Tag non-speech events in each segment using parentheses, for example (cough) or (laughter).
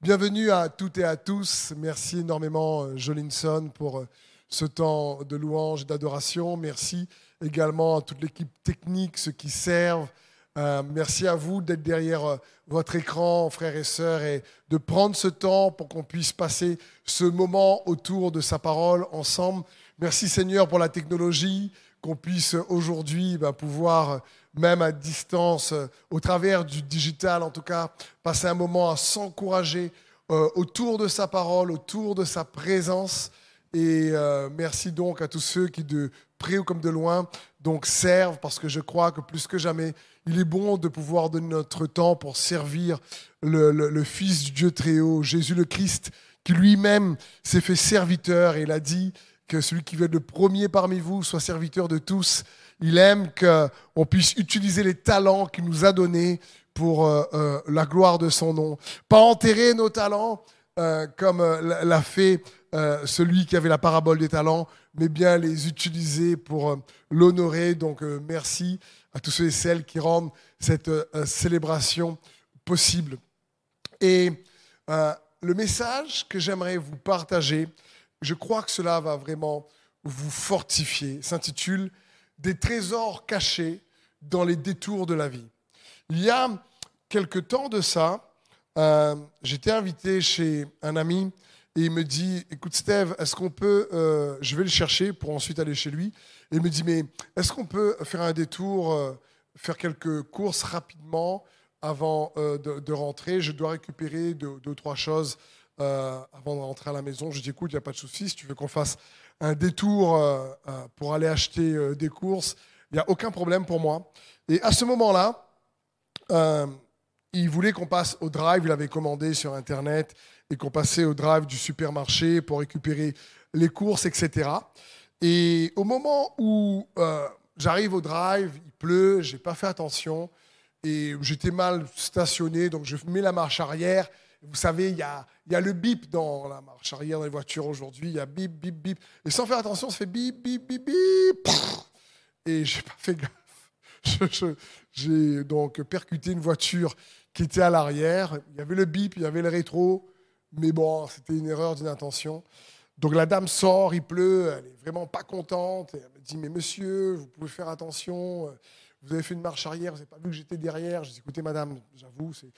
Bienvenue à toutes et à tous. Merci énormément, euh, Jolinson, pour euh, ce temps de louange et d'adoration. Merci également à toute l'équipe technique, ceux qui servent. Euh, merci à vous d'être derrière votre écran, frères et sœurs, et de prendre ce temps pour qu'on puisse passer ce moment autour de sa parole ensemble. Merci Seigneur pour la technologie, qu'on puisse aujourd'hui bah, pouvoir même à distance, euh, au travers du digital en tout cas, passer un moment à s'encourager euh, autour de sa parole, autour de sa présence. Et euh, merci donc à tous ceux qui, de près ou comme de loin, donc servent, parce que je crois que plus que jamais, il est bon de pouvoir donner notre temps pour servir le, le Fils du Dieu très haut, Jésus le Christ, qui lui-même s'est fait serviteur et il a dit que celui qui veut être le premier parmi vous soit serviteur de tous. Il aime qu'on puisse utiliser les talents qu'il nous a donnés pour euh, euh, la gloire de son nom. Pas enterrer nos talents euh, comme l'a fait celui qui avait la parabole des talents, mais bien les utiliser pour l'honorer. Donc merci à tous ceux et celles qui rendent cette célébration possible. Et le message que j'aimerais vous partager, je crois que cela va vraiment vous fortifier, s'intitule des trésors cachés dans les détours de la vie. Il y a quelque temps de ça, euh, j'étais invité chez un ami et il me dit, écoute Steve, est-ce qu'on peut, euh, je vais le chercher pour ensuite aller chez lui, et il me dit, mais est-ce qu'on peut faire un détour, euh, faire quelques courses rapidement avant de, rentrer? Je dois récupérer deux, deux trois choses avant de rentrer à la maison. Je dis, écoute, il n'y a pas de souci, si tu veux qu'on fasse un détour euh, euh, pour aller acheter euh, des courses. Il n'y a aucun problème pour moi. Et à ce moment-là, il voulait qu'on passe au drive. Il avait commandé sur Internet et qu'on passait au drive du supermarché pour récupérer les courses, etc. Et au moment où j'arrive au drive, il pleut, j'ai pas fait attention et j'étais mal stationné, donc je mets la marche arrière vous savez, il y a, le bip dans la marche arrière dans les voitures aujourd'hui. Il y a bip, bip, bip. Et sans faire attention, ça fait bip, bip, bip, bip. Et j'ai pas fait gaffe. (laughs) J'ai donc percuté une voiture qui était à l'arrière. Il y avait le bip, il y avait le rétro. Mais bon, c'était une erreur d'inattention. Donc la dame sort, il pleut, elle est vraiment pas contente. elle me dit, mais monsieur, vous pouvez faire attention. Vous avez fait une marche arrière, vous n'avez pas vu que j'étais derrière. Je dis, écoutez, madame, j'avoue, c'est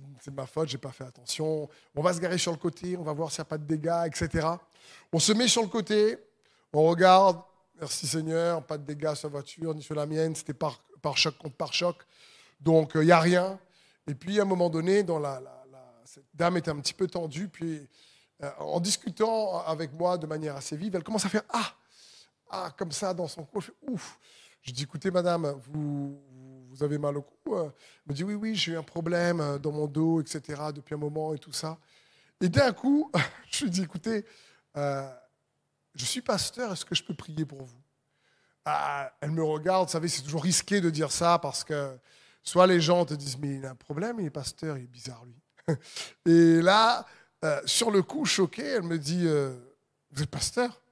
de ma faute, j'ai pas fait attention. On va se garer sur le côté, on va voir s'il n'y a pas de dégâts, etc. On se met sur le côté, on regarde, merci Seigneur, pas de dégâts sur la voiture, ni sur la mienne, c'était par, choc contre par choc. Donc il n'y a rien. Et puis à un moment donné, cette dame était un petit peu tendue, puis euh, en discutant avec moi de manière assez vive, elle commence à faire Ah Ah, comme ça dans son cou. Ouf Je dis écoutez, madame, vous, vous avez mal au cou euh. Elle me dit, oui, oui, j'ai eu un problème euh, dans mon dos, etc., depuis un moment et tout ça. Et d'un coup, (laughs) je lui dis, écoutez, euh, je suis pasteur, est-ce que je peux prier pour vous? Ah, Elle me regarde, vous savez, c'est toujours risqué de dire ça parce que soit les gens te disent, mais il a un problème, il est pasteur, il est bizarre, lui. (laughs) Et là, sur le coup, choqué, elle me dit, vous êtes pasteur?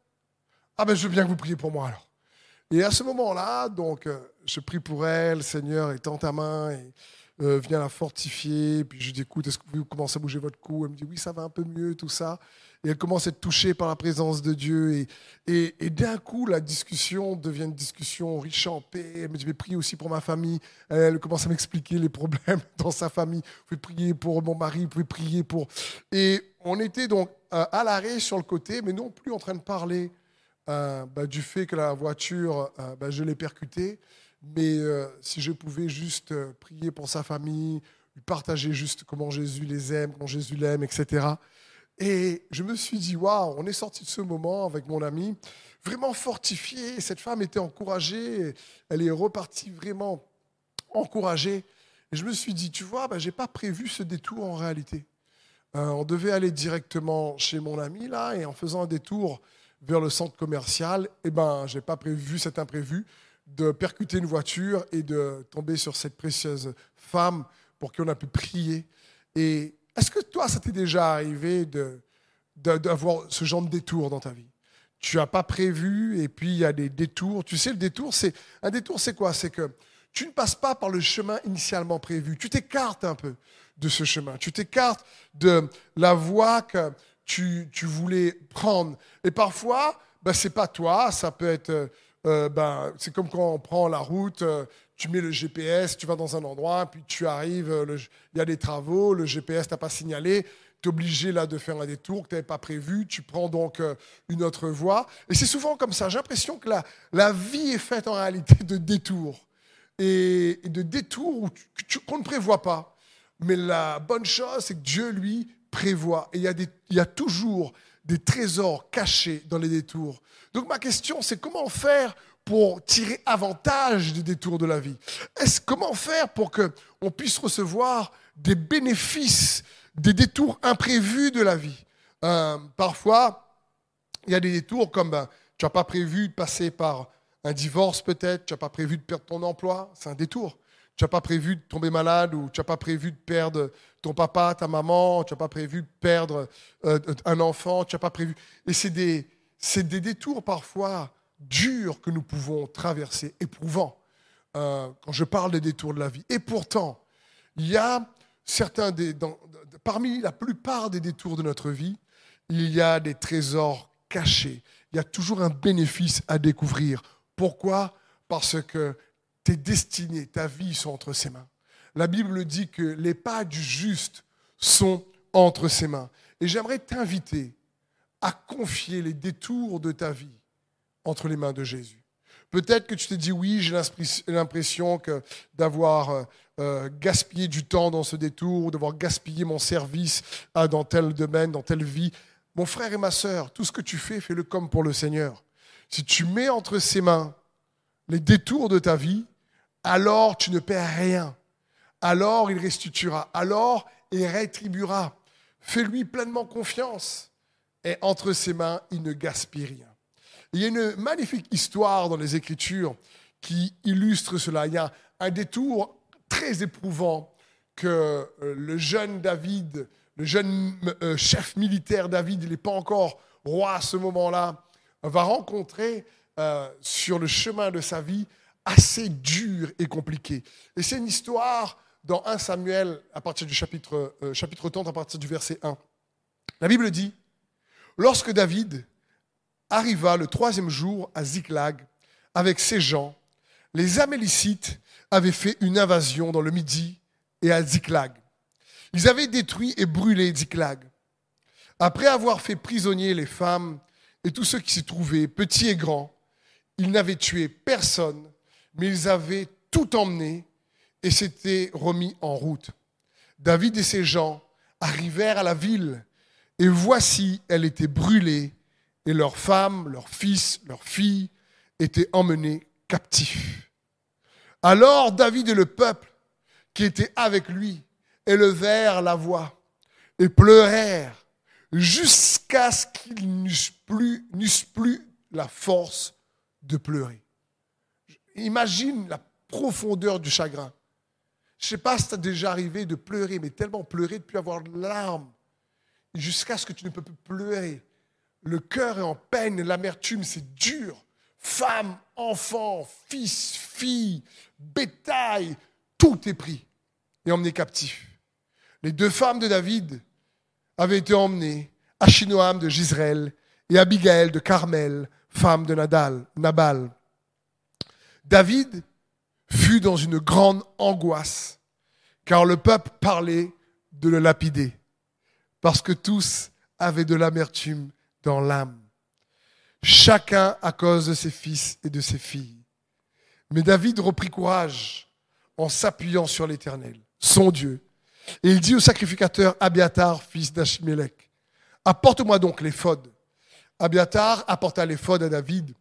Ah ben, je veux bien que vous priez pour moi alors. Et à ce moment-là, donc, euh, je prie pour elle, Seigneur, étends ta main et euh, viens la fortifier. Puis je dis, écoute, est-ce que vous commencez à bouger votre cou? Elle me dit, oui, ça va un peu mieux, tout ça. Et elle commence à être touchée par la présence de Dieu. Et, et, d'un coup, la discussion devient une discussion riche en paix. Elle me dit, mais prie aussi pour ma famille. Elle commence à m'expliquer les problèmes (laughs) dans sa famille. Vous pouvez prier pour mon mari, vous pouvez prier pour... Et on était donc euh, à l'arrêt sur le côté, mais non plus en train de parler euh, bah, du fait que la voiture, euh, bah, je l'ai percutée. Mais euh, si je pouvais juste prier pour sa famille, lui partager juste comment Jésus les aime, comment Jésus l'aime, etc. Et je me suis dit, waouh, on est sorti de ce moment avec mon ami, vraiment fortifié. Cette femme était encouragée, elle est repartie vraiment encouragée. Et je me suis dit, tu vois, bah, je n'ai pas prévu ce détour en réalité. on devait aller directement chez mon ami là, et en faisant un détour, vers le centre commercial, eh ben, je n'ai pas prévu cet imprévu de percuter une voiture et de tomber sur cette précieuse femme pour qu'on a pu prier. Et est-ce que toi, ça t'est déjà arrivé d'avoir ce genre de détour dans ta vie? Tu n'as pas prévu et puis il y a des détours. Tu sais, le détour, c'est un détour, c'est quoi? C'est que tu ne passes pas par le chemin initialement prévu. Tu t'écartes un peu. de ce chemin. Tu t'écartes de la voie que tu, voulais prendre. Et parfois, ben, ce n'est pas toi, ça peut être... Euh, euh, ben, c'est comme quand on prend la route, euh, tu mets le GPS, tu vas dans un endroit, puis tu arrives, il y a des travaux, le GPS t'a pas signalé, tu es obligé là de faire un détour que tu n'avais pas prévu, tu prends donc une autre voie. Et c'est souvent comme ça. J'ai l'impression que la, la vie est faite en réalité de détours. Et, de détours qu'on ne prévoit pas. Mais la bonne chose, c'est que Dieu, lui, prévoit. Et il y, a toujours des trésors cachés dans les détours. Donc ma question, c'est comment faire pour tirer avantage des détours de la vie? Est-ce comment faire pour que on puisse recevoir des bénéfices des détours imprévus de la vie? Euh, Parfois, il y a des détours comme ben, tu n'as pas prévu de passer par un divorce peut-être, tu n'as pas prévu de perdre ton emploi, c'est un détour tu n'as pas prévu de tomber malade ou tu n'as pas prévu de perdre ton papa, ta maman, tu n'as pas prévu de perdre euh, un enfant, tu n'as pas prévu. Et c'est des, des détours parfois durs que nous pouvons traverser, éprouvants, euh, quand je parle des détours de la vie. Et pourtant, il y a certains des, parmi la plupart des détours de notre vie, il y a des trésors cachés. Il y a toujours un bénéfice à découvrir. Pourquoi? Parce que tes destinées, ta vie sont entre ses mains. La Bible dit que les pas du juste sont entre ses mains. Et j'aimerais t'inviter à confier les détours de ta vie entre les mains de Jésus. Peut-être que tu t'es dit oui, j'ai l'impression d'avoir euh, euh, gaspillé du temps dans ce détour, d'avoir gaspillé mon service dans tel domaine, dans telle vie. Mon frère et ma sœur, tout ce que tu fais, fais-le comme pour le Seigneur. Si tu mets entre ses mains les détours de ta vie, alors tu ne perds rien. Alors il restituera. Alors il rétribuera. Fais-lui pleinement confiance. Et entre ses mains, il ne gaspille rien. Il y a une magnifique histoire dans les Écritures qui illustre cela. Il y a un détour très éprouvant que euh, le jeune David, le jeune euh, chef militaire David, il n'est pas encore roi à ce moment-là, va rencontrer euh, sur le chemin de sa vie assez dur et compliqué. Et c'est une histoire dans 1 Samuel, à partir du chapitre, euh, chapitre 30, à partir du verset 1. La Bible dit, lorsque David arriva le troisième jour à Ziklag avec ses gens, les Amélicites avaient fait une invasion dans le Midi et à Ziklag. Ils avaient détruit et brûlé Ziklag. Après avoir fait prisonnier les femmes et tous ceux qui s'y trouvaient, petits et grands, ils n'avaient tué personne mais ils avaient tout emmené et s'étaient remis en route. David et ses gens arrivèrent à la ville, et voici, elle était brûlée, et leurs femmes, leurs fils, leurs filles étaient emmenés captifs. Alors David et le peuple qui était avec lui élevèrent la voix et pleurèrent jusqu'à ce qu'ils n'eussent plus, plus la force de pleurer. Imagine la profondeur du chagrin. Je ne sais pas si tu déjà arrivé de pleurer, mais tellement pleurer, de plus avoir de larmes, jusqu'à ce que tu ne peux plus pleurer. Le cœur est en peine, l'amertume, c'est dur. Femme, enfant, fils, fille, bétail, tout est pris et emmené captif. Les deux femmes de David avaient été emmenées, Achinoam de Gisraël et Abigail de Carmel, femme de Nadal, Nabal. David fut dans une grande angoisse, car le peuple parlait de le lapider, parce que tous avaient de l'amertume dans l'âme, chacun à cause de ses fils et de ses filles. Mais David reprit courage en s'appuyant sur l'Éternel, son Dieu, et il dit au sacrificateur Abiatar, fils d'Achimélec, apporte-moi donc l'éphod. Abiatar apporta l'éphod à David,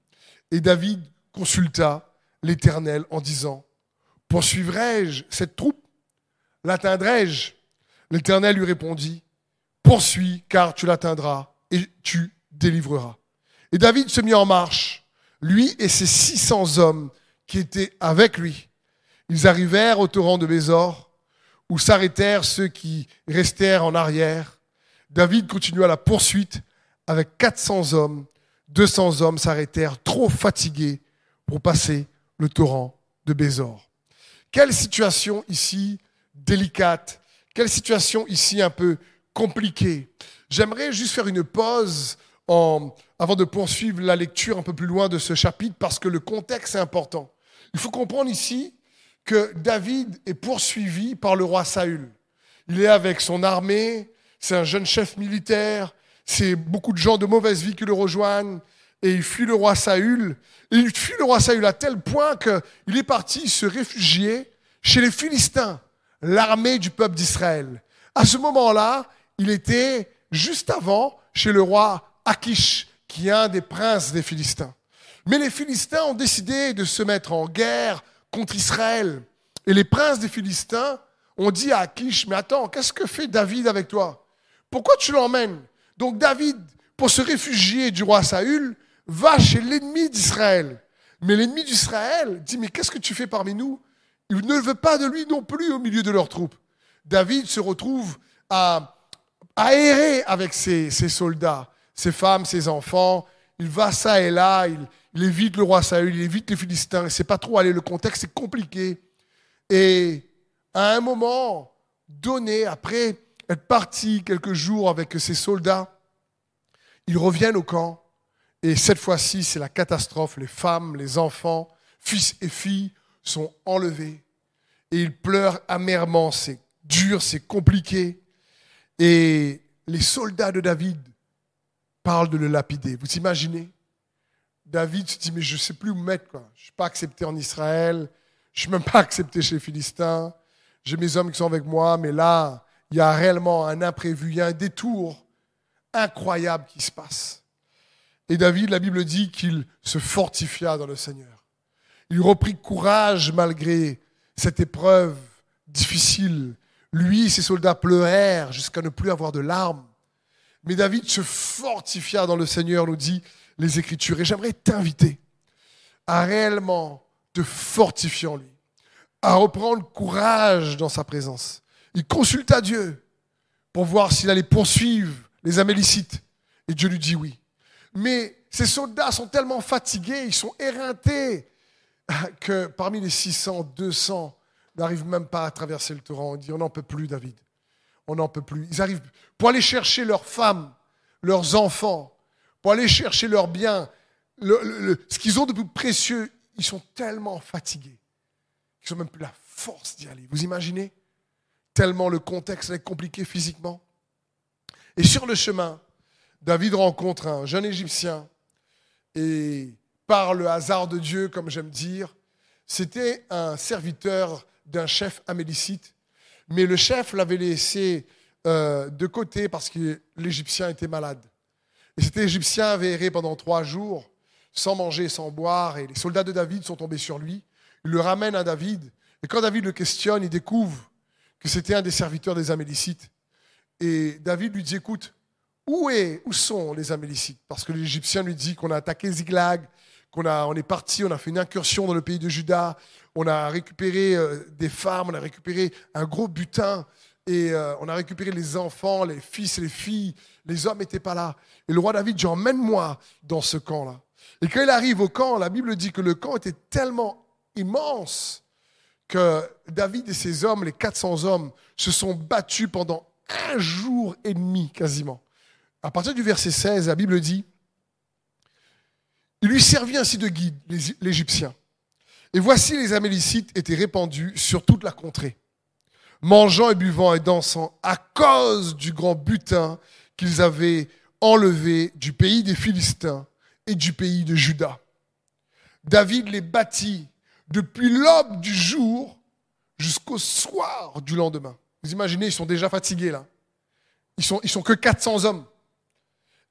et David consulta l'Éternel en disant, poursuivrai-je cette troupe? L'atteindrai-je? L'Éternel lui répondit, poursuis car tu l'atteindras et tu délivreras. Et David se mit en marche, lui et ses 600 hommes qui étaient avec lui. Ils arrivèrent au torrent de Bézor, où s'arrêtèrent ceux qui restèrent en arrière. David continua la poursuite avec 400 hommes. 200 hommes s'arrêtèrent trop fatigués pour passer le torrent de Bézor. Quelle situation ici délicate, Quelle situation ici un peu compliquée. J'aimerais juste faire une pause avant de poursuivre la lecture un peu plus loin de ce chapitre parce que le contexte est important. Il faut comprendre ici que David est poursuivi par le roi Saül. Il est avec son armée, c'est un jeune chef militaire, c'est beaucoup de gens de mauvaise vie qui le rejoignent, et il fuit le roi Saül. Et il fuit le roi Saül à tel point qu'il est parti se réfugier chez les Philistins, l'armée du peuple d'Israël. À ce moment-là, il était juste avant chez le roi Akish, qui est un des princes des Philistins. Mais les Philistins ont décidé de se mettre en guerre contre Israël. Et les princes des Philistins ont dit à Akish, mais attends, qu'est-ce que fait David avec toi? Pourquoi tu l'emmènes? Donc David, pour se réfugier du roi Saül, va chez l'ennemi d'Israël. Mais l'ennemi d'Israël dit, mais qu'est-ce que tu fais parmi nous? Il ne veut pas de lui non plus au milieu de leurs troupes. David se retrouve à, errer avec ses, soldats, ses femmes, ses enfants. Il va ça et là, il, il évite le roi Saül, il évite les Philistins. Il ne sait pas trop aller, le contexte est compliqué. Et à un moment donné, après être parti quelques jours avec ses soldats, ils reviennent au camp. Et cette fois-ci, c'est la catastrophe. Les femmes, les enfants, fils et filles sont enlevés. Et ils pleurent amèrement. C'est dur, c'est compliqué. Et les soldats de David parlent de le lapider. Vous imaginez? David se dit, mais je ne sais plus où me mettre. Je ne suis pas accepté en Israël. Je ne suis même pas accepté chez les Philistins. J'ai mes hommes qui sont avec moi. Mais là, il y a réellement un imprévu, il y a un détour incroyable qui se passe. Et David, la Bible dit qu'il se fortifia dans le Seigneur. Il reprit courage malgré cette épreuve difficile. Lui, ses soldats pleurèrent jusqu'à ne plus avoir de larmes. Mais David se fortifia dans le Seigneur, nous dit les Écritures. Et j'aimerais t'inviter à réellement te fortifier en lui, à reprendre courage dans sa présence. Il consulta Dieu pour voir s'il allait poursuivre les Amélicites. Et Dieu lui dit oui. Mais ces soldats sont tellement fatigués, ils sont éreintés, (laughs) que parmi les 600, 200 n'arrivent même pas à traverser le torrent. On dit, on n'en peut plus, David. On n'en peut plus. Ils arrivent pour aller chercher leurs femmes, leurs enfants, pour aller chercher leurs biens, ce qu'ils ont de plus précieux. Ils sont tellement fatigués qu'ils n'ont même plus la force d'y aller. Vous imaginez? Tellement le contexte est compliqué physiquement. Et sur le chemin, David rencontre un jeune Égyptien et par le hasard de Dieu, comme j'aime dire, c'était un serviteur d'un chef amélicite, mais le chef l'avait laissé euh, de côté parce que l'Égyptien était malade. Et cet Égyptien avait erré pendant trois jours, sans manger, sans boire, et les soldats de David sont tombés sur lui. Ils le ramènent à David, et quand David le questionne, il découvre que c'était un des serviteurs des Amélicites. Et David lui dit, écoute, où, est, où sont les Amélicites Parce que l'Égyptien lui dit qu'on a attaqué Ziglag, qu'on a, on est parti, on a fait une incursion dans le pays de Juda, on a récupéré euh, des femmes, on a récupéré un gros butin, et euh, on a récupéré les enfants, les fils les filles. Les hommes n'étaient pas là. Et le roi David dit, emmène-moi dans ce camp-là. Et quand il arrive au camp, la Bible dit que le camp était tellement immense que David et ses hommes, les 400 hommes, se sont battus pendant un jour et demi quasiment. À partir du verset 16, la Bible dit, il lui servit ainsi de guide, l'Égyptien. Et voici les Amélicites étaient répandus sur toute la contrée, mangeant et buvant et dansant à cause du grand butin qu'ils avaient enlevé du pays des Philistins et du pays de Juda. David les bâtit depuis l'aube du jour jusqu'au soir du lendemain. Vous imaginez, ils sont déjà fatigués là. Ils sont, ils sont que 400 hommes.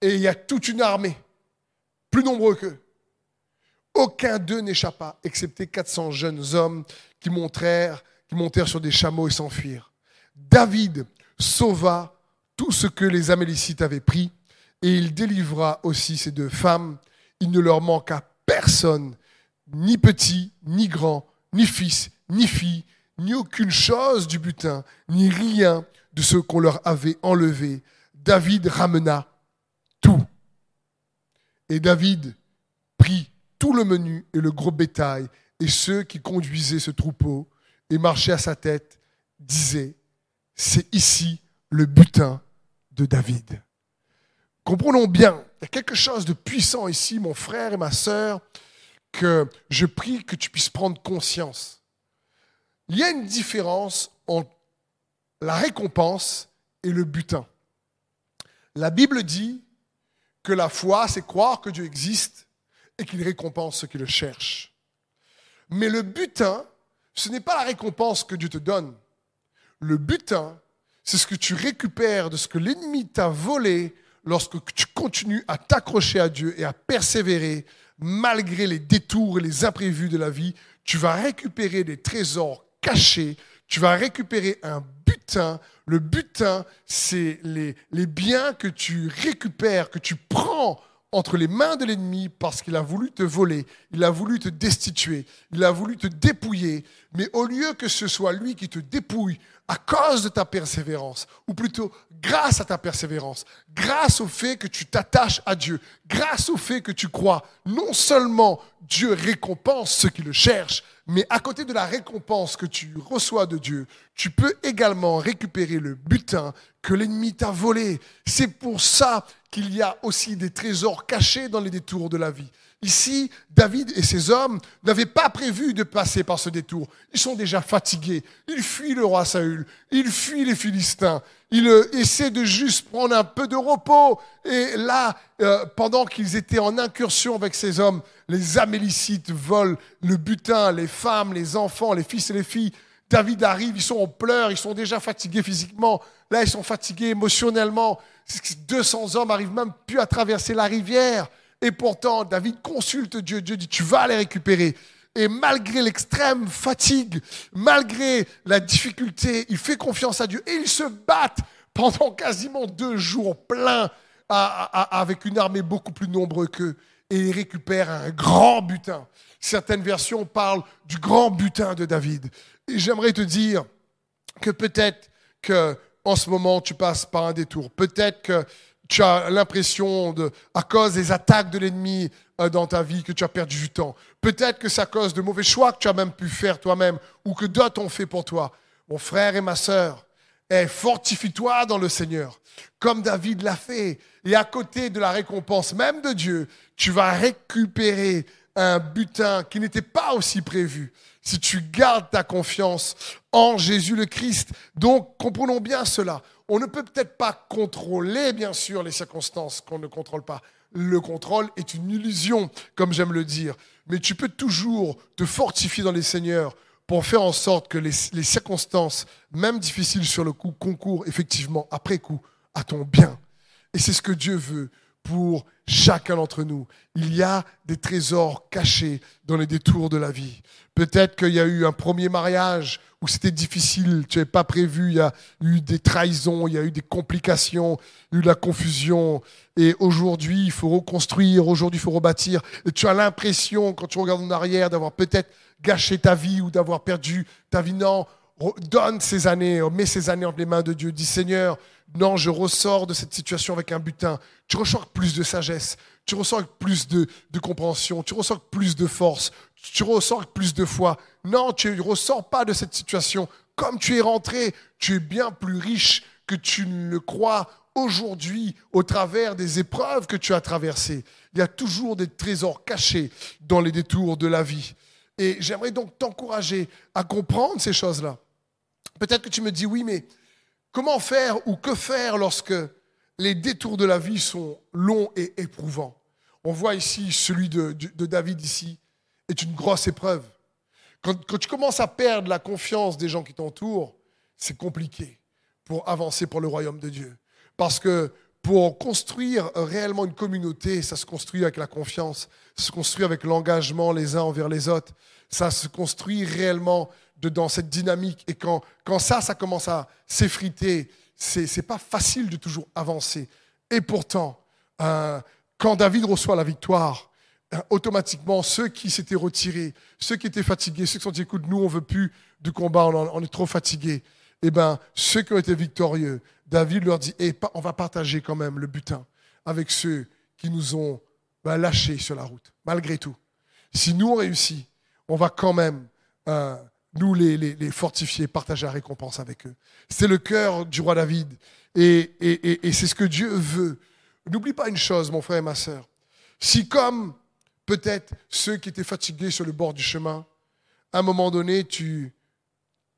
Et il y a toute une armée, plus nombreux qu'eux. Aucun d'eux n'échappa, excepté 400 jeunes hommes qui montèrent, qui montèrent sur des chameaux et s'enfuirent. David sauva tout ce que les Amélicites avaient pris, et il délivra aussi ces deux femmes. Il ne leur manqua personne, ni petit, ni grand, ni fils, ni fille, ni aucune chose du butin, ni rien de ce qu'on leur avait enlevé. David ramena. Et David prit tout le menu et le gros bétail, et ceux qui conduisaient ce troupeau et marchaient à sa tête disaient, c'est ici le butin de David. Comprenons bien, il y a quelque chose de puissant ici, mon frère et ma sœur, que je prie que tu puisses prendre conscience. Il y a une différence entre la récompense et le butin. La Bible dit que la foi, c'est croire que Dieu existe et qu'il récompense ceux qui le cherchent. Mais le butin, ce n'est pas la récompense que Dieu te donne. Le butin, c'est ce que tu récupères de ce que l'ennemi t'a volé lorsque tu continues à t'accrocher à Dieu et à persévérer malgré les détours et les imprévus de la vie. Tu vas récupérer des trésors cachés, tu vas récupérer un butin. Le butin, c'est les, biens que tu récupères, que tu prends entre les mains de l'ennemi parce qu'il a voulu te voler, il a voulu te destituer, il a voulu te dépouiller. Mais au lieu que ce soit lui qui te dépouille à cause de ta persévérance, ou plutôt grâce à ta persévérance, grâce au fait que tu t'attaches à Dieu, grâce au fait que tu crois, non seulement Dieu récompense ceux qui le cherchent, mais à côté de la récompense que tu reçois de Dieu, tu peux également récupérer le butin que l'ennemi t'a volé. C'est pour ça qu'il y a aussi des trésors cachés dans les détours de la vie. Ici, David et ses hommes n'avaient pas prévu de passer par ce détour. Ils sont déjà fatigués. Ils fuient le roi Saül. Ils fuient les Philistins. Ils euh, essaient de juste prendre un peu de repos. Et là, euh, pendant qu'ils étaient en incursion avec ces hommes, les Amélicites volent le butin, les femmes, les enfants, les fils et les filles. David arrive, ils sont en pleurs, ils sont déjà fatigués physiquement. Là, ils sont fatigués émotionnellement. 200 hommes arrivent même plus à traverser la rivière. Et pourtant, David consulte Dieu. Dieu dit, tu vas les récupérer. Et malgré l'extrême fatigue, malgré la difficulté, il fait confiance à Dieu. Et ils se battent pendant quasiment deux jours pleins avec une armée beaucoup plus nombreuse qu'eux. Et ils récupèrent un grand butin. Certaines versions parlent du grand butin de David. Et j'aimerais te dire que peut-être que en ce moment tu passes par un détour. Peut-être que tu as l'impression, de, à cause des attaques de l'ennemi euh, dans ta vie, que tu as perdu du temps. Peut-être que c'est à cause de mauvais choix que tu as même pu faire toi-même ou que d'autres ont fait pour toi. Mon frère et ma sœur, eh, fortifie-toi dans le Seigneur, comme David l'a fait. Et à côté de la récompense même de Dieu, tu vas récupérer un butin qui n'était pas aussi prévu si tu gardes ta confiance en Jésus le Christ. Donc, comprenons bien cela. On ne peut peut-être pas contrôler, bien sûr, les circonstances qu'on ne contrôle pas. Le contrôle est une illusion, comme j'aime le dire. Mais tu peux toujours te fortifier dans les seigneurs pour faire en sorte que les, circonstances, même difficiles sur le coup, concourent effectivement, après coup, à ton bien. Et c'est ce que Dieu veut pour chacun d'entre nous. Il y a des trésors cachés dans les détours de la vie. Peut-être qu'il y a eu un premier mariage où c'était difficile, tu n'avais pas prévu, il y a eu des trahisons, il y a eu des complications, il y a eu de la confusion. Et aujourd'hui, il faut reconstruire, aujourd'hui, il faut rebâtir. Et tu as l'impression, quand tu regardes en arrière, d'avoir peut-être gâché ta vie ou d'avoir perdu ta vie. Non, donne ces années, mets ces années entre les mains de Dieu. Dis Seigneur, non, je ressors de cette situation avec un butin. Tu ressors avec plus de sagesse, tu ressors avec plus de, de compréhension, tu ressors avec plus de force, tu ressors avec plus de foi. Non, tu ne ressors pas de cette situation comme tu es rentré. Tu es bien plus riche que tu ne le crois aujourd'hui au travers des épreuves que tu as traversées. Il y a toujours des trésors cachés dans les détours de la vie. Et j'aimerais donc t'encourager à comprendre ces choses-là. Peut-être que tu me dis, oui, mais comment faire ou que faire lorsque les détours de la vie sont longs et éprouvants? On voit ici celui de, David ici est une grosse épreuve. Quand, tu commences à perdre la confiance des gens qui t'entourent, c'est compliqué pour avancer pour le royaume de Dieu. Parce que pour construire réellement une communauté, ça se construit avec la confiance, se construit avec l'engagement les uns envers les autres, ça se construit réellement dans cette dynamique. Et quand, quand ça, ça commence à s'effriter, c'est n'est pas facile de toujours avancer. Et pourtant, euh, quand David reçoit la victoire, euh, automatiquement, ceux qui s'étaient retirés, ceux qui étaient fatigués, ceux qui sont dit, écoute, nous, on veut plus du combat, on, est trop fatigués, eh ben, ceux qui ont été victorieux, David leur dit, eh, on va partager quand même le butin avec ceux qui nous ont ben, lâchés sur la route, malgré tout. Si nous, on réussit, on va quand même euh, nous les, les, fortifier, partager la récompense avec eux. C'est le cœur du roi David. Et, c'est ce que Dieu veut. N'oublie pas une chose, mon frère et ma soeur. Si comme peut-être ceux qui étaient fatigués sur le bord du chemin, à un moment donné, tu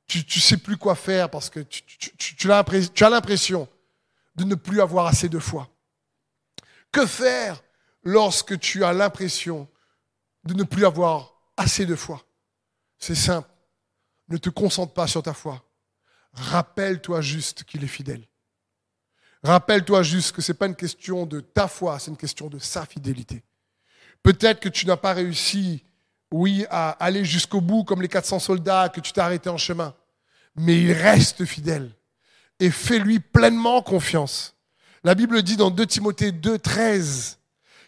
tu sais plus quoi faire parce que tu as l'impression de ne plus avoir assez de foi. Que faire lorsque tu as l'impression de ne plus avoir assez de foi C'est simple. Ne te concentre pas sur ta foi. Rappelle-toi juste qu'il est fidèle. Rappelle-toi juste que ce n'est pas une question de ta foi, c'est une question de sa fidélité. Peut-être que tu n'as pas réussi, oui, à aller jusqu'au bout comme les 400 soldats, que tu t'es arrêté en chemin. Mais il reste fidèle. Et fais-lui pleinement confiance. La Bible dit dans 2 Timothée 2, 13,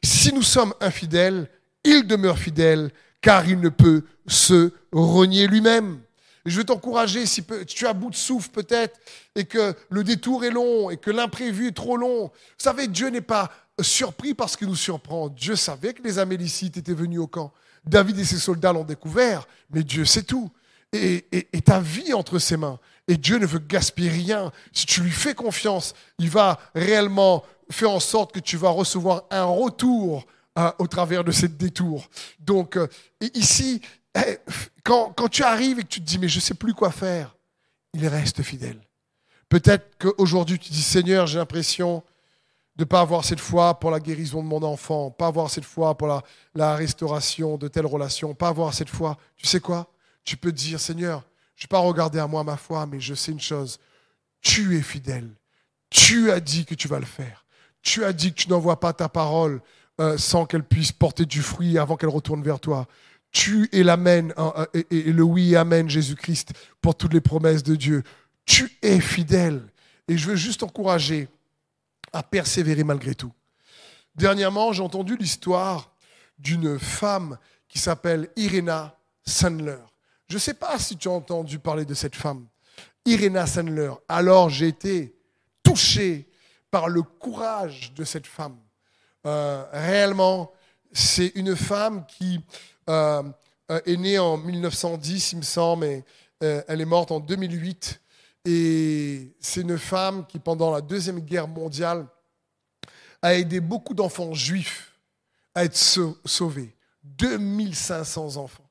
si nous sommes infidèles, il demeure fidèle, car il ne peut se renier lui-même. Je veux t'encourager, si tu as bout de souffle peut-être, et que le détour est long, et que l'imprévu est trop long. Vous savez, Dieu n'est pas surpris parce qu'il nous surprend. Dieu savait que les Amélicites étaient venus au camp. David et ses soldats l'ont découvert, mais Dieu sait tout. Et, et, ta vie entre ses mains. Et Dieu ne veut gaspiller rien. Si tu lui fais confiance, il va réellement faire en sorte que tu vas recevoir un retour euh, au travers de cette détour. Donc, euh, ici, eh, quand, quand tu arrives et que tu te dis, mais je ne sais plus quoi faire, il reste fidèle. Peut-être qu'aujourd'hui, tu dis, Seigneur, j'ai l'impression de ne pas avoir cette foi pour la guérison de mon enfant, pas avoir cette foi pour la, la restauration de telle relation, pas avoir cette foi. Tu sais quoi? Tu peux te dire, Seigneur, je ne vais pas regarder à moi ma foi, mais je sais une chose. Tu es fidèle. Tu as dit que tu vas le faire. Tu as dit que tu n'envoies pas ta parole euh, sans qu'elle puisse porter du fruit avant qu'elle retourne vers toi. Tu es l'amen hein, euh, et, le oui amen Jésus-Christ pour toutes les promesses de Dieu. Tu es fidèle. Et je veux juste encourager à persévérer malgré tout. Dernièrement, j'ai entendu l'histoire d'une femme qui s'appelle Irena Sandler. Je ne sais pas si tu as entendu parler de cette femme, Irena Sandler. Alors j'ai été touché par le courage de cette femme. Euh, réellement, c'est une femme qui euh, euh, est née en 1910, il me semble, et elle est morte en 2008. Et c'est une femme qui, pendant la Deuxième Guerre mondiale, a aidé beaucoup d'enfants juifs à être sauvés. 2500 enfants.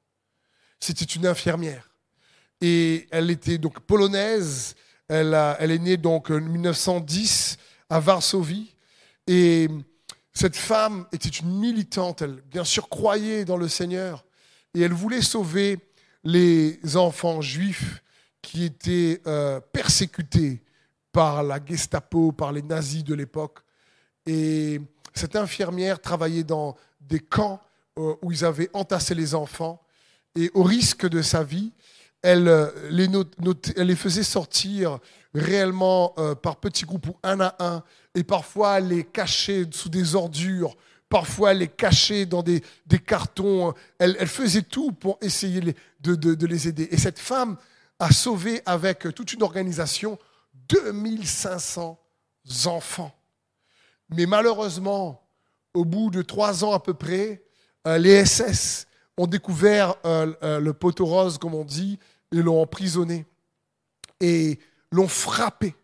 C'était une infirmière. Et elle était donc polonaise. Elle, elle est née donc en 1910 à Varsovie. Et cette femme était une militante, elle bien sûr croyait dans le Seigneur, et elle voulait sauver les enfants juifs qui étaient euh, persécutés par la Gestapo, par les nazis de l'époque. Et cette infirmière travaillait dans des camps euh, où ils avaient entassé les enfants, et au risque de sa vie, elle euh, les, elle les faisait sortir réellement euh, par petits groupes ou un à un, et parfois les cacher sous des ordures, parfois les cacher dans des, des cartons. Elle, elle, faisait tout pour essayer de, de, les aider. Et cette femme a sauvé avec toute une organisation 2500 enfants. Mais malheureusement, au bout de trois ans à peu près, euh, les SS ont découvert euh, le poteau rose, comme on dit, et l'ont emprisonné. Et l'ont frappée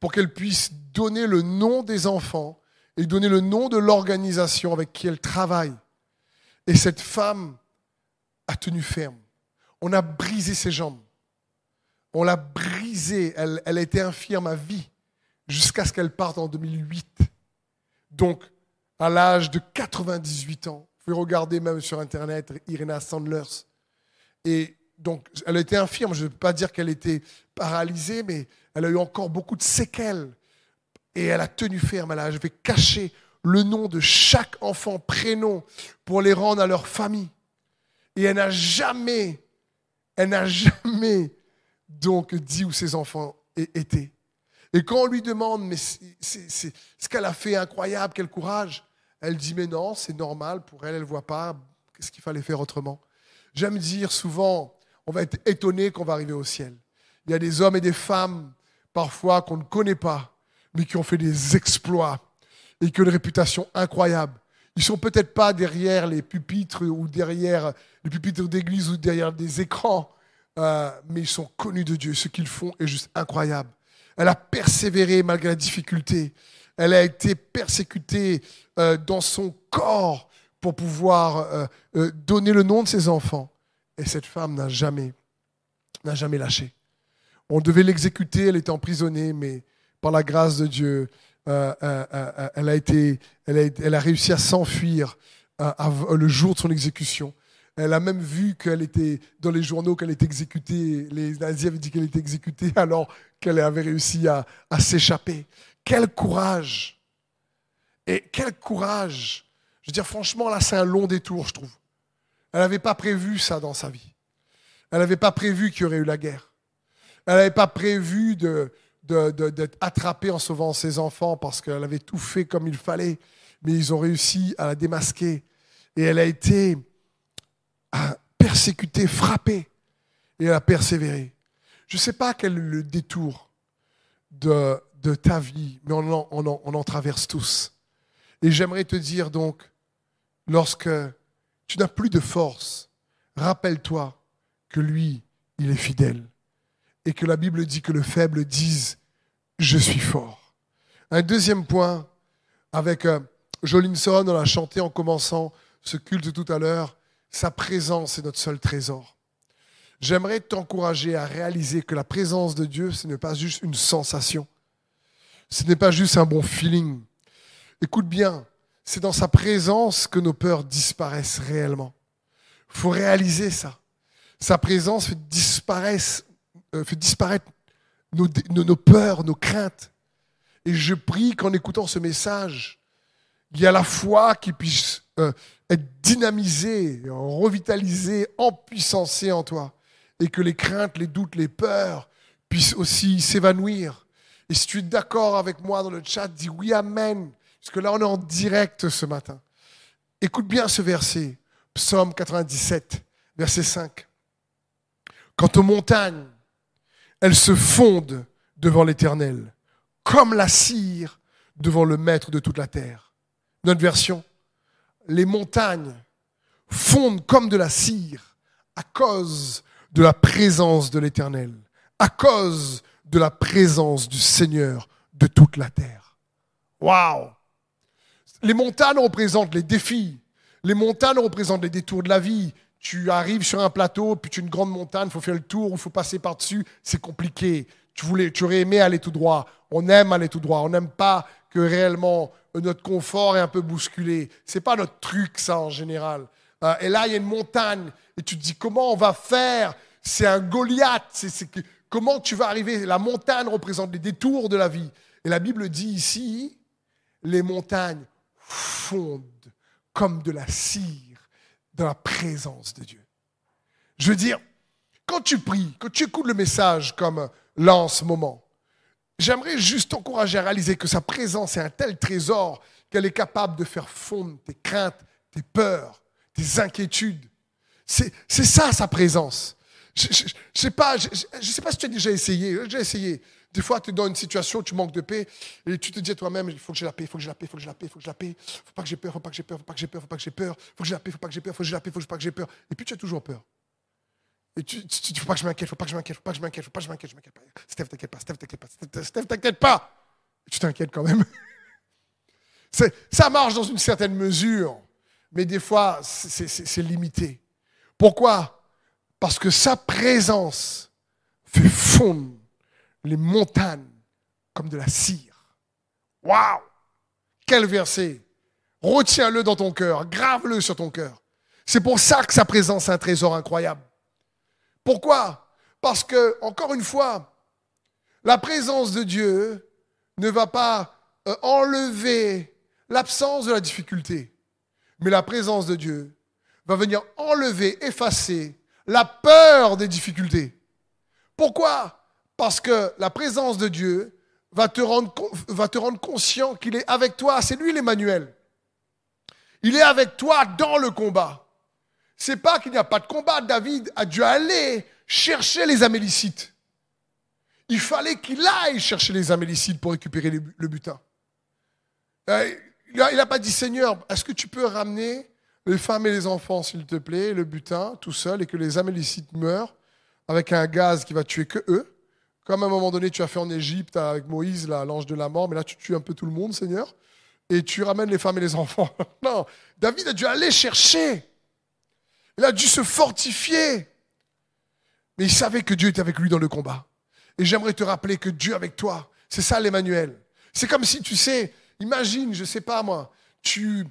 pour qu'elle puisse donner le nom des enfants et donner le nom de l'organisation avec qui elle travaille. Et cette femme a tenu ferme. On a brisé ses jambes. On l'a brisée. Elle, a été infirme à vie jusqu'à ce qu'elle parte en 2008. Donc, à l'âge de 98 ans, vous pouvez regarder même sur Internet Irena Sandlers. Et donc, elle a été infirme. Je ne veux pas dire qu'elle était paralysée, mais elle a eu encore beaucoup de séquelles. Et elle a tenu ferme. Elle avait caché le nom de chaque enfant, prénom, pour les rendre à leur famille. Et elle n'a jamais, elle n'a jamais donc dit où ses enfants étaient. Et quand on lui demande, mais c'est ce qu'elle a fait incroyable, quel courage, elle dit, mais non, c'est normal, pour elle, elle ne voit pas, qu'est-ce qu'il fallait faire autrement J'aime dire souvent, on va être étonné qu'on va arriver au ciel. Il y a des hommes et des femmes, parfois, qu'on ne connaît pas, mais qui ont fait des exploits et qui ont une réputation incroyable. Ils ne sont peut-être pas derrière les pupitres ou derrière les pupitres d'église ou derrière des écrans, euh, mais ils sont connus de Dieu. Ce qu'ils font est juste incroyable. Elle a persévéré malgré la difficulté. Elle a été persécutée euh, dans son corps pour pouvoir euh, donner le nom de ses enfants. Et cette femme n'a jamais, n'a jamais lâché. On devait l'exécuter, elle était emprisonnée, mais par la grâce de Dieu, elle, a été, elle, a, elle a réussi à s'enfuir le jour de son exécution. Elle a même vu qu'elle était dans les journaux qu'elle était exécutée. Les nazis avaient dit qu'elle était exécutée (laughs) alors qu'elle avait réussi à, s'échapper. Quel courage Et quel courage Je veux dire, franchement, là, c'est un long détour, je trouve. Elle n'avait pas prévu ça dans sa vie. Elle n'avait pas prévu qu'il y aurait eu la guerre. Elle n'avait pas prévu d'être attrapée en sauvant ses enfants parce qu'elle avait tout fait comme il fallait. Mais ils ont réussi à la démasquer. Et elle a été a persécuté, frappé, et elle a persévéré. Je ne sais pas quel est le détour de, ta vie, mais on en, on, on en traverse tous. Et j'aimerais te dire donc, lorsque tu n'as plus de force, rappelle-toi que lui, il est fidèle. Et que la Bible dit que le faible dise, je suis fort. Un deuxième point, avec euh, Jolinson, on l'a chanté en commençant ce culte tout à l'heure, sa présence est notre seul trésor. J'aimerais t'encourager à réaliser que la présence de Dieu, ce n'est pas juste une sensation. Ce n'est pas juste un bon feeling. Écoute bien, c'est dans sa présence que nos peurs disparaissent réellement. Il faut réaliser ça. Sa présence fait disparaître, euh, disparaître nos, peurs, nos craintes. Et je prie qu'en écoutant ce message, il y a la foi qui puisse euh, être dynamisé, revitalisé, empuissancé en toi. Et que les craintes, les doutes, les peurs puissent aussi s'évanouir. Et si tu es d'accord avec moi dans le chat, dis oui, Amen. Parce que là, on est en direct ce matin. Écoute bien ce verset, Psaume 97, verset 5. Quant aux montagnes, elles se fondent devant l'Éternel, comme la cire devant le Maître de toute la terre. Notre version, les montagnes fondent comme de la cire à cause de la présence de l'Éternel, à cause de la présence du Seigneur de toute la terre. Waouh Les montagnes représentent les défis. Les montagnes représentent les détours de la vie. Tu arrives sur un plateau, puis tu as une grande montagne, il faut faire le tour, il faut passer par-dessus, c'est compliqué. Tu, voulais, tu aurais aimé aller tout droit. On aime aller tout droit. On n'aime pas que réellement notre confort est un peu bousculé. C'est pas notre truc, ça, en général. Euh, et là, il y a une montagne. Et tu te dis, comment on va faire? C'est un Goliath. C'est, comment tu vas arriver? La montagne représente les détours de la vie. Et la Bible dit ici, les montagnes fondent comme de la cire dans la présence de Dieu. Je veux dire, quand tu pries, quand tu écoutes le message comme là en ce moment, J'aimerais juste t'encourager à réaliser que sa présence est un tel trésor qu'elle est capable de faire fondre tes craintes, tes peurs, tes inquiétudes. C'est ça sa présence. Je ne sais, pas, je, sais pas si tu as déjà essayé. J'ai essayé. Des fois, tu es dans une situation où tu manques de paix et tu te dis à toi-même, il faut que j'ai la paix, il faut que j'ai la paix, il faut que j'ai la paix, il faut que j'ai la paix. faut pas que j'ai peur, il faut pas que j'ai peur, il faut pas que j'ai peur, il faut pas que j'ai peur, il faut que j'ai la paix, il faut pas que j'ai peur, il faut que j'ai la paix, il faut pas que j'ai peur. Et puis tu as toujours peur. Et tu, tu, faut pas que je m'inquiète, faut pas que je m'inquiète, faut pas que je m'inquiète, faut pas que je m'inquiète, je m'inquiète pas. Steph, t'inquiète pas, Steph, t'inquiète pas, Steph, t'inquiète pas. Tu t'inquiètes quand même. ça marche dans une certaine mesure, mais des fois, c'est limité. Pourquoi Parce que sa présence fait fondre les montagnes comme de la cire. Waouh Quel verset Retiens-le dans ton cœur, grave-le sur ton cœur. C'est pour ça que sa présence est un trésor incroyable. Pourquoi? Parce que, encore une fois, la présence de Dieu ne va pas euh, enlever l'absence de la difficulté, mais la présence de Dieu va venir enlever, effacer la peur des difficultés. Pourquoi? Parce que la présence de Dieu va te rendre, va te rendre conscient qu'il est avec toi. C'est lui l'Emmanuel. Il est avec toi dans le combat c'est pas qu'il n'y a pas de combat. David a dû aller chercher les Amélicites. Il fallait qu'il aille chercher les Amélicites pour récupérer le butin. Euh, il n'a pas dit Seigneur, est-ce que tu peux ramener les femmes et les enfants, s'il te plaît, le butin tout seul et que les Amélicites meurent avec un gaz qui va tuer que eux? Comme à un moment donné, tu as fait en Égypte avec Moïse, l'ange de la mort, mais là, tu tues un peu tout le monde, Seigneur, et tu ramènes les femmes et les (laughs) enfants. non, David a dû aller chercher. Il a dû se fortifier. Mais il savait que Dieu était avec lui dans le combat. Et j'aimerais te rappeler que Dieu est avec toi. C'est ça l'Emmanuel. C'est comme si, tu sais, imagine, je sais pas moi, tu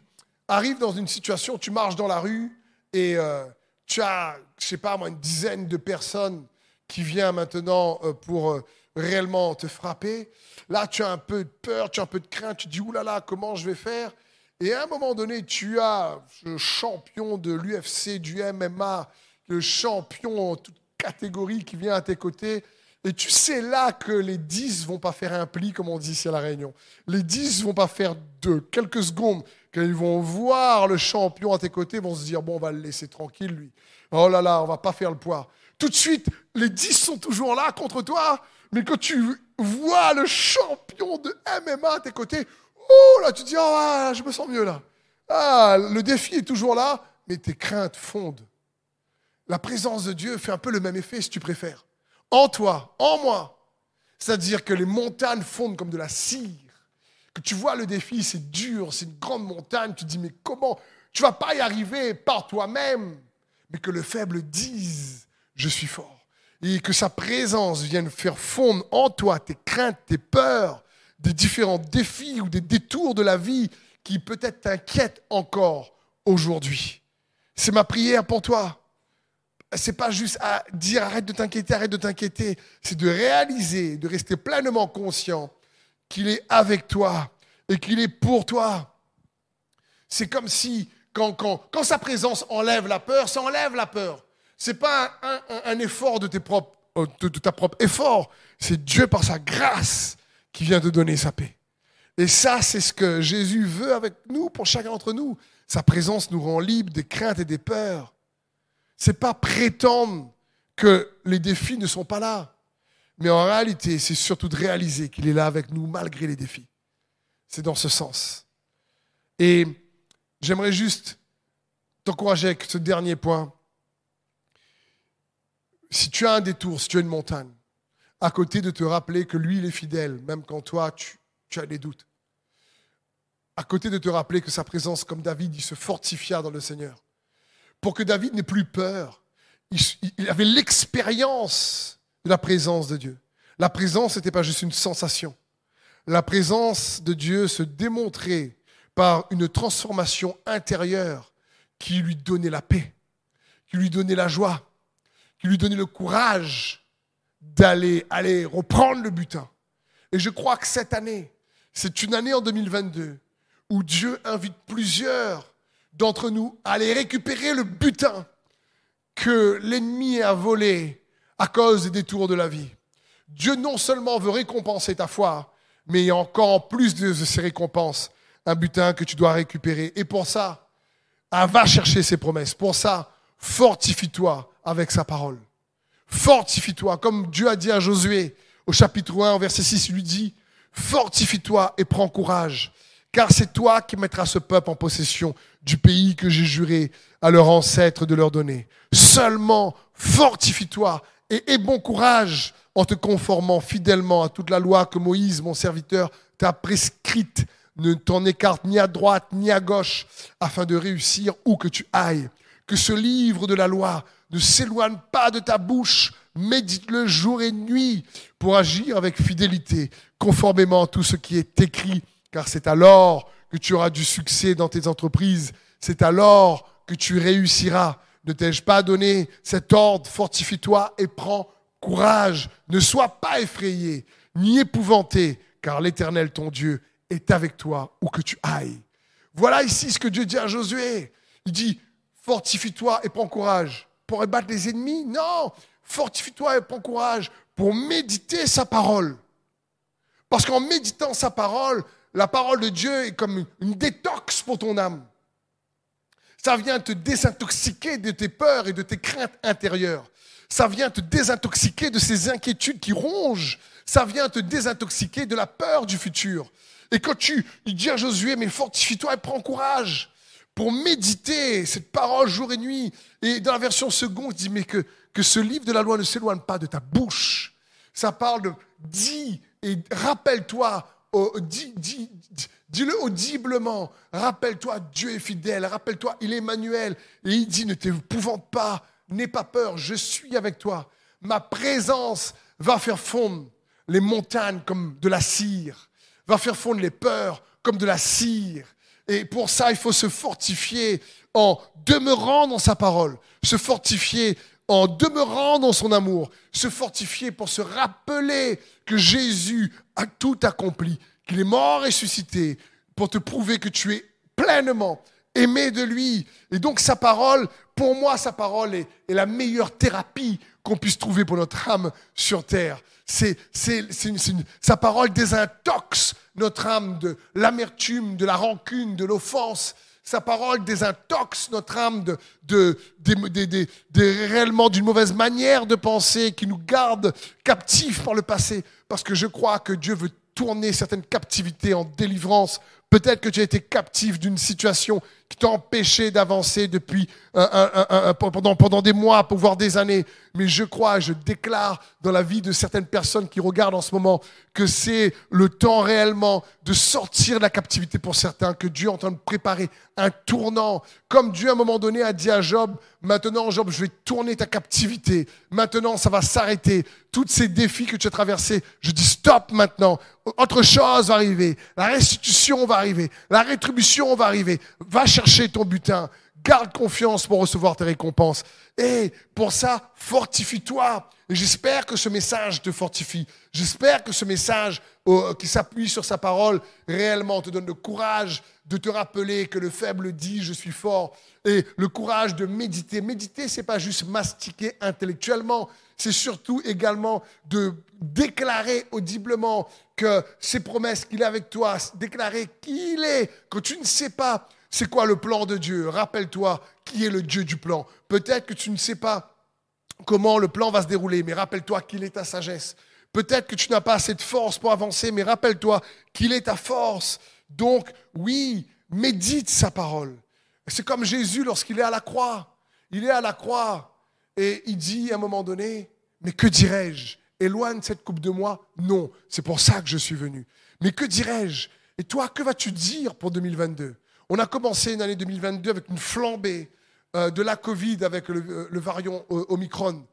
arrives dans une situation, tu marches dans la rue et euh, tu as, je sais pas moi, une dizaine de personnes qui viennent maintenant euh, pour euh, réellement te frapper. Là, tu as un peu de peur, tu as un peu de crainte, tu te dis, oulala, comment je vais faire? Et à un moment donné, tu as le champion de l'UFC, du MMA, le champion en toute catégorie qui vient à tes côtés. Et tu sais là que les 10 vont pas faire un pli, comme on dit ici à La Réunion. Les 10 vont pas faire de quelques secondes. Quand ils vont voir le champion à tes côtés, vont se dire, bon, on va le laisser tranquille, lui. Oh là là, on va pas faire le poids. Tout de suite, les 10 sont toujours là contre toi, mais quand tu vois le champion de MMA à tes côtés, oh là, tu te dis, oh, je me sens mieux là. Ah, le défi est toujours là, mais tes craintes fondent. La présence de Dieu fait un peu le même effet, si tu préfères. En toi, en moi. C'est-à-dire que les montagnes fondent comme de la cire. Que tu vois le défi, c'est dur, c'est une grande montagne. Tu te dis, mais comment? Tu vas pas y arriver par toi-même. Mais que le faible dise, je suis fort. Et que sa présence vienne faire fondre en toi tes craintes, tes peurs, des différents défis ou des détours de la vie qui peut-être t'inquiètent encore aujourd'hui. C'est ma prière pour toi. C'est pas juste à dire arrête de t'inquiéter, arrête de t'inquiéter. C'est de réaliser, de rester pleinement conscient qu'il est avec toi et qu'il est pour toi. C'est comme si, quand, quand, quand sa présence enlève la peur, ça enlève la peur. Ce n'est pas un, effort euh, de, ta propre effort. C'est Dieu par sa grâce qui vient te donner sa paix. Et ça, c'est ce que Jésus veut avec nous, pour chacun d'entre nous. Sa présence nous rend libres des craintes et des peurs. C'est pas prétendre que les défis ne sont pas là. Mais en réalité, c'est surtout de réaliser qu'il est là avec nous malgré les défis. C'est dans ce sens. Et j'aimerais juste t'encourager avec ce dernier point si tu as un détour, si tu as une montagne, à côté de te rappeler que lui, il est fidèle, même quand toi, tu, as des doutes. À côté de te rappeler que sa présence, comme David, il se fortifia dans le Seigneur. Pour que David n'ait plus peur, il, avait l'expérience de la présence de Dieu. La présence n'était pas juste une sensation. La présence de Dieu se démontrait par une transformation intérieure qui lui donnait la paix, qui lui donnait la joie, qui lui donnait le courage d'aller aller reprendre le butin. Et je crois que cette année, c'est une année en 2022 où Dieu invite plusieurs d'entre nous à aller récupérer le butin que l'ennemi a volé à cause des détours de la vie. Dieu non seulement veut récompenser ta foi, mais il y a encore en plus de ces récompenses un butin que tu dois récupérer. Et pour ça, va chercher ses promesses. Pour ça, fortifie-toi avec sa parole. Fortifie-toi, comme Dieu a dit à Josué au chapitre 1, verset 6, il lui dit, fortifie-toi et prends courage, car c'est toi qui mettras ce peuple en possession du pays que j'ai juré à leurs ancêtres de leur donner. Seulement fortifie-toi et aie bon courage en te conformant fidèlement à toute la loi que Moïse, mon serviteur, t'a prescrite. Ne t'en écarte ni à droite ni à gauche afin de réussir où que tu ailles. Que ce livre de la loi ne s'éloigne pas de ta bouche, médite-le jour et nuit pour agir avec fidélité, conformément à tout ce qui est écrit, car c'est alors que tu auras du succès dans tes entreprises, c'est alors que tu réussiras. Ne t'ai-je pas donné cet ordre? Fortifie-toi et prends courage. Ne sois pas effrayé, ni épouvanté, car l'Éternel, ton Dieu, est avec toi où que tu ailles. Voilà ici ce que Dieu dit à Josué. Il dit, fortifie-toi et prends courage pour battre les ennemis. Non, fortifie-toi et prends courage pour méditer sa parole. Parce qu'en méditant sa parole, la parole de Dieu est comme une détox pour ton âme. Ça vient te désintoxiquer de tes peurs et de tes craintes intérieures. Ça vient te désintoxiquer de ces inquiétudes qui rongent. Ça vient te désintoxiquer de la peur du futur. Et quand tu dis à Josué, mais fortifie-toi et prends courage pour méditer cette parole jour et nuit. Et dans la version seconde, il dit, mais que ce livre de la loi ne s'éloigne pas de ta bouche. Ça parle de dis et rappelle-toi, dis, dis, dis-le audiblement. Rappelle-toi, Dieu est fidèle. Rappelle-toi, il est Emmanuel. Et il dit, ne t'épouvante pas, n'aie pas peur, je suis avec toi. Ma présence va faire fondre les montagnes comme de la cire, va faire fondre les peurs comme de la cire. Et pour ça, il faut se fortifier en demeurant dans sa parole, se fortifier en demeurant dans son amour, se fortifier pour se rappeler que Jésus a tout accompli, qu'il est mort et ressuscité, pour te prouver que tu es pleinement aimé de lui. Et donc sa parole, pour moi, sa parole est, la meilleure thérapie qu'on puisse trouver pour notre âme sur terre. C'est, sa parole désintoxe notre âme de l'amertume, de la rancune, de l'offense. Sa parole désintoxe notre âme de, de, réellement d'une mauvaise manière de penser qui nous garde captifs par le passé. Parce que je crois que Dieu veut tourner certaines captivités en délivrance. Peut-être que tu as été captif d'une situation empêché d'avancer depuis pendant, pendant des mois, pour voir des années. Mais je crois, je déclare dans la vie de certaines personnes qui regardent en ce moment que c'est le temps réellement de sortir de la captivité pour certains, que Dieu est en train de préparer un tournant. Comme Dieu à un moment donné a dit à Job, maintenant Job, je vais tourner ta captivité. Maintenant, ça va s'arrêter. Tous ces défis que tu as traversés, je dis stop maintenant. Autre chose va arriver. La restitution va arriver. La rétribution va arriver. Va chercher ton butin. Garde confiance pour recevoir tes récompenses. Et pour ça, fortifie-toi. Et j'espère que ce message te fortifie. J'espère que ce message euh, qui s'appuie sur sa parole réellement te donne le courage de te rappeler que le faible dit je suis fort et le courage de méditer. Méditer, c'est pas juste mastiquer intellectuellement, c'est surtout également de déclarer audiblement que ces promesses qu'il a avec toi, déclarer qui il est, que tu ne sais pas c'est quoi le plan de Dieu? Rappelle-toi qui est le Dieu du plan. Peut-être que tu ne sais pas comment le plan va se dérouler, mais rappelle-toi qu'il est ta sagesse. Peut-être que tu n'as pas assez de force pour avancer, mais rappelle-toi qu'il est ta force. Donc, oui, médite sa parole. C'est comme Jésus lorsqu'il est à la croix. Il est à la croix et il dit à un moment donné, mais que dirais-je? Éloigne cette coupe de moi? Non, c'est pour ça que je suis venu. Mais que dirais-je? Et toi, que vas-tu dire pour 2022 on a commencé une année 2022 avec une flambée euh, de la Covid avec le, euh, variant euh, Omicron.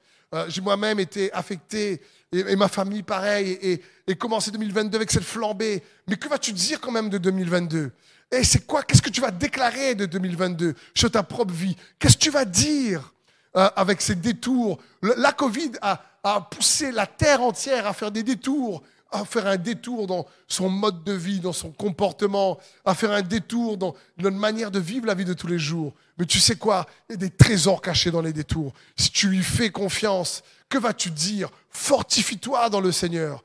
J'ai moi-même été affecté et, ma famille pareil et, commencé 2022 avec cette flambée. Mais que vas-tu dire quand même de 2022 Et c'est quoi? Qu'est-ce que tu vas déclarer de 2022 sur ta propre vie. Qu'est-ce que tu vas dire avec ces détours? La Covid a poussé la terre entière à faire des détours à faire un détour dans son mode de vie, dans son comportement, à faire un détour dans notre manière de vivre la vie de tous les jours. Mais tu sais quoi? Il y a des trésors cachés dans les détours. Si tu lui fais confiance, que vas-tu dire? Fortifie-toi dans le Seigneur.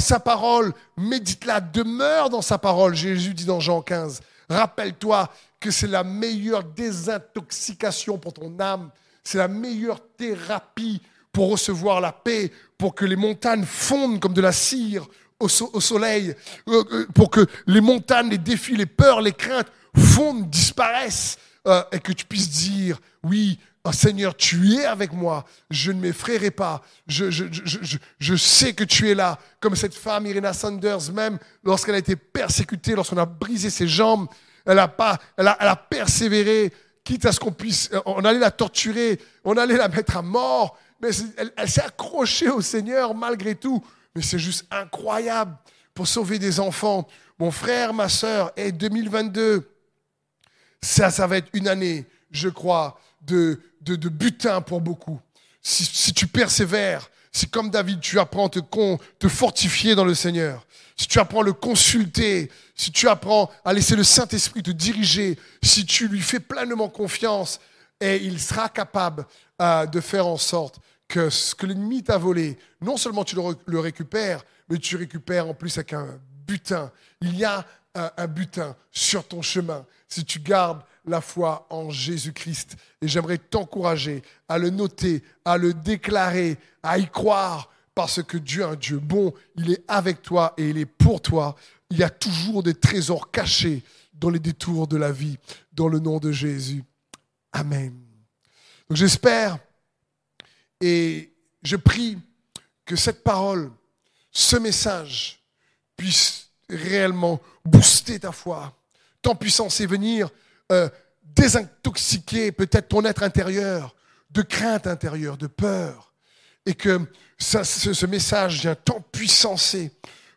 Sa parole, médite-la, demeure dans sa parole. Jésus dit dans Jean 15, rappelle-toi que c'est la meilleure désintoxication pour ton âme. C'est la meilleure thérapie pour recevoir la paix, pour que les montagnes fondent comme de la cire au, soleil, euh, euh, pour que les montagnes, les défis, les peurs, les craintes fondent, disparaissent, euh, et que tu puisses dire, oui, oh Seigneur, tu es avec moi, je ne m'effraierai pas, je, je, je, je, sais que tu es là, comme cette femme, Irina Sanders, même lorsqu'elle a été persécutée, lorsqu'on a brisé ses jambes, elle a, pas, elle a, elle a persévéré, quitte à ce qu'on puisse, on allait la torturer, on allait la mettre à mort, mais elle, s'est accrochée au Seigneur malgré tout. Mais c'est juste incroyable pour sauver des enfants. Mon frère, ma soeur, et 2022, ça, ça va être une année, je crois, de, de, butin pour beaucoup. Si, tu persévères, si comme David, tu apprends à te, te fortifier dans le Seigneur, si tu apprends à le consulter, si tu apprends à laisser le Saint-Esprit te diriger, si tu lui fais pleinement confiance, et il sera capable euh, de faire en sorte que ce que l'ennemi t'a volé, non seulement tu le, récupères, mais tu récupères en plus avec un butin. Il y a un, butin sur ton chemin si tu gardes la foi en Jésus-Christ. Et j'aimerais t'encourager à le noter, à le déclarer, à y croire, parce que Dieu est un Dieu bon, il est avec toi et il est pour toi. Il y a toujours des trésors cachés dans les détours de la vie, dans le nom de Jésus. Amen. Donc j'espère Et je prie que cette parole, ce message puisse réellement booster ta foi, ton puissance venir euh, désintoxiquer peut-être ton être intérieur de crainte intérieure, de peur. Et que ce, message vient t'empuissancer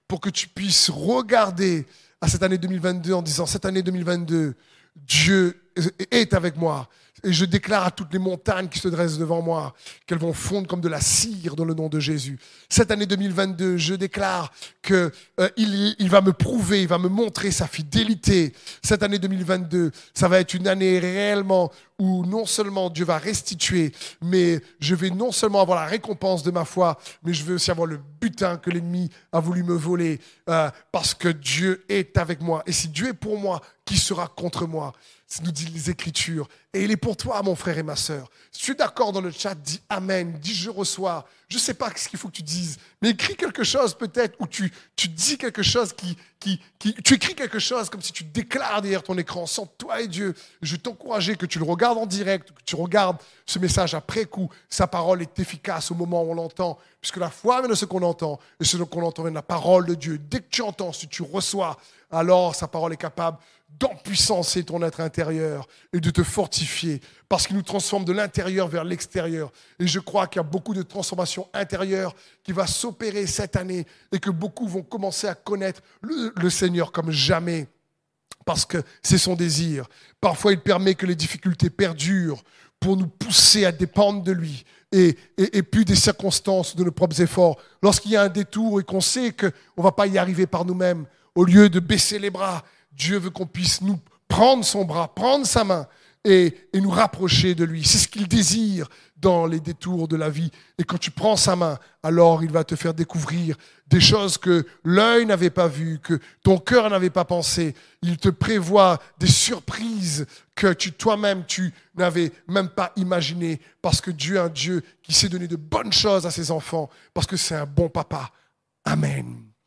pour que tu puisses regarder à cette année 2022 en disant, cette année 2022, Dieu est avec moi. Et je déclare à toutes les montagnes qui se dressent devant moi qu'elles vont fondre comme de la cire dans le nom de Jésus. Cette année 2022, je déclare que euh, il, il, va me prouver, il va me montrer sa fidélité. Cette année 2022, ça va être une année réellement où non seulement Dieu va restituer, mais je vais non seulement avoir la récompense de ma foi, mais je vais aussi avoir le butin que l'ennemi a voulu me voler, euh, parce que Dieu est avec moi. Et si Dieu est pour moi, qui sera contre moi? Nous dit les Écritures. Et il est pour toi, mon frère et ma sœur. Si tu es d'accord dans le chat, dis Amen, dis je reçois. Je ne sais pas ce qu'il faut que tu dises, mais écris quelque chose peut-être, où tu, dis quelque chose Tu écris quelque chose comme si tu déclares derrière ton écran, sans toi et Dieu. Je vais t'encourager que tu le regardes en direct, que tu regardes ce message après coup. Sa parole est efficace au moment où on l'entend, puisque la foi vient de ce qu'on entend, et ce qu'on entend vient de la parole de Dieu. Dès que tu entends, si tu reçois, alors sa parole est capable d'empuissancer ton être intérieur et de te fortifier parce qu'il nous transforme de l'intérieur vers l'extérieur. Et je crois qu'il y a beaucoup de transformation intérieure qui va s'opérer cette année et que beaucoup vont commencer à connaître le Seigneur comme jamais parce que c'est son désir. Parfois, il permet que les difficultés perdurent pour nous pousser à dépendre de lui et, et, et puis des circonstances de nos propres efforts. Lorsqu'il y a un détour et qu'on sait qu'on ne va pas y arriver par nous-mêmes, au lieu de baisser les bras, Dieu veut qu'on puisse nous prendre son bras, prendre sa main et, nous rapprocher de lui. C'est ce qu'il désire dans les détours de la vie. Et quand tu prends sa main, alors il va te faire découvrir des choses que l'œil n'avait pas vues, que ton cœur n'avait pas pensé. Il te prévoit des surprises que tu toi-même tu n'avais même pas imaginées parce que Dieu est un Dieu qui sait donner de bonnes choses à ses enfants parce que c'est un bon papa. Amen.